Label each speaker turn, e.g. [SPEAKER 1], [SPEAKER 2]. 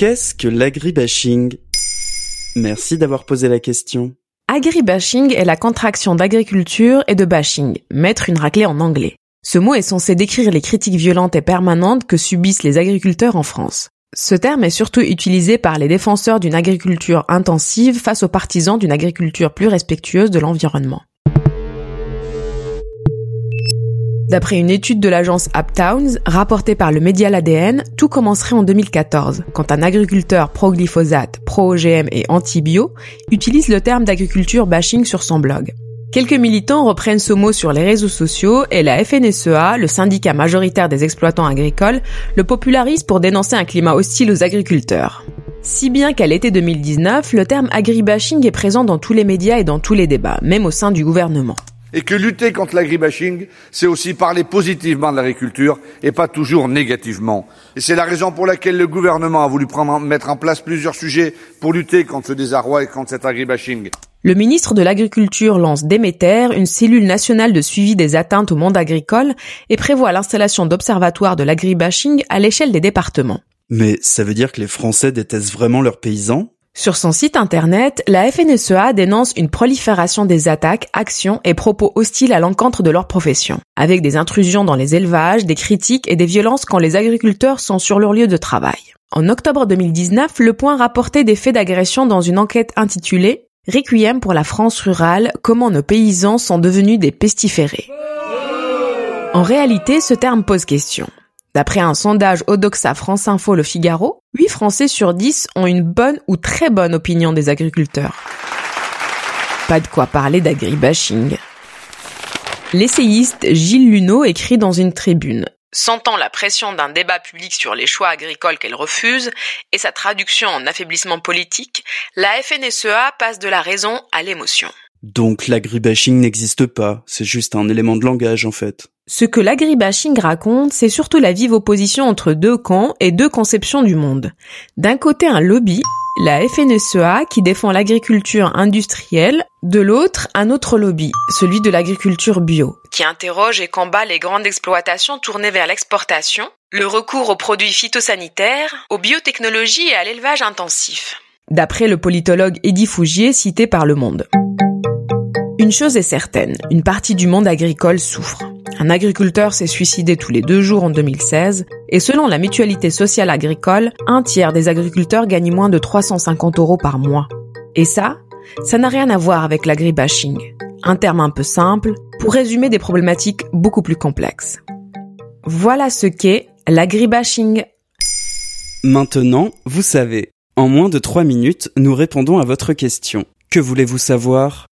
[SPEAKER 1] Qu'est-ce que l'agribashing? Merci d'avoir posé la question.
[SPEAKER 2] Agribashing est la contraction d'agriculture et de bashing, mettre une raclée en anglais. Ce mot est censé décrire les critiques violentes et permanentes que subissent les agriculteurs en France. Ce terme est surtout utilisé par les défenseurs d'une agriculture intensive face aux partisans d'une agriculture plus respectueuse de l'environnement. D'après une étude de l'agence Uptowns, rapportée par le média L'ADN, tout commencerait en 2014, quand un agriculteur pro-glyphosate, pro-OGM et anti-bio utilise le terme d'agriculture bashing sur son blog. Quelques militants reprennent ce mot sur les réseaux sociaux et la FNSEA, le syndicat majoritaire des exploitants agricoles, le popularise pour dénoncer un climat hostile aux agriculteurs. Si bien qu'à l'été 2019, le terme agribashing est présent dans tous les médias et dans tous les débats, même au sein du gouvernement
[SPEAKER 3] et que lutter contre l'agribashing, c'est aussi parler positivement de l'agriculture et pas toujours négativement. Et c'est la raison pour laquelle le gouvernement a voulu prendre, mettre en place plusieurs sujets pour lutter contre ce désarroi et contre cet agribashing.
[SPEAKER 2] Le ministre de l'Agriculture lance Déméter, une cellule nationale de suivi des atteintes au monde agricole, et prévoit l'installation d'observatoires de l'agribashing à l'échelle des départements.
[SPEAKER 1] Mais ça veut dire que les Français détestent vraiment leurs paysans?
[SPEAKER 2] Sur son site internet, la FNSEA dénonce une prolifération des attaques, actions et propos hostiles à l'encontre de leur profession, avec des intrusions dans les élevages, des critiques et des violences quand les agriculteurs sont sur leur lieu de travail. En octobre 2019, Le Point rapportait des faits d'agression dans une enquête intitulée Requiem pour la France rurale, comment nos paysans sont devenus des pestiférés. En réalité, ce terme pose question. D'après un sondage Odoxa France Info Le Figaro, 8 Français sur 10 ont une bonne ou très bonne opinion des agriculteurs. Pas de quoi parler d'agribashing. L'essayiste Gilles Luneau écrit dans une tribune Sentant la pression d'un débat public sur les choix agricoles qu'elle refuse et sa traduction en affaiblissement politique, la FNSEA passe de la raison à l'émotion.
[SPEAKER 1] Donc l'agribashing n'existe pas, c'est juste un élément de langage en fait.
[SPEAKER 2] Ce que l'agribashing raconte, c'est surtout la vive opposition entre deux camps et deux conceptions du monde. D'un côté un lobby, la FNSEA qui défend l'agriculture industrielle, de l'autre un autre lobby, celui de l'agriculture bio, qui interroge et combat les grandes exploitations tournées vers l'exportation, le recours aux produits phytosanitaires, aux biotechnologies et à l'élevage intensif. D'après le politologue Eddie Fougier cité par Le Monde. Une chose est certaine, une partie du monde agricole souffre. Un agriculteur s'est suicidé tous les deux jours en 2016 et selon la mutualité sociale agricole, un tiers des agriculteurs gagnent moins de 350 euros par mois. Et ça, ça n'a rien à voir avec l'agribashing. Un terme un peu simple pour résumer des problématiques beaucoup plus complexes. Voilà ce qu'est l'agribashing.
[SPEAKER 1] Maintenant, vous savez. En moins de 3 minutes, nous répondons à votre question. Que voulez-vous savoir?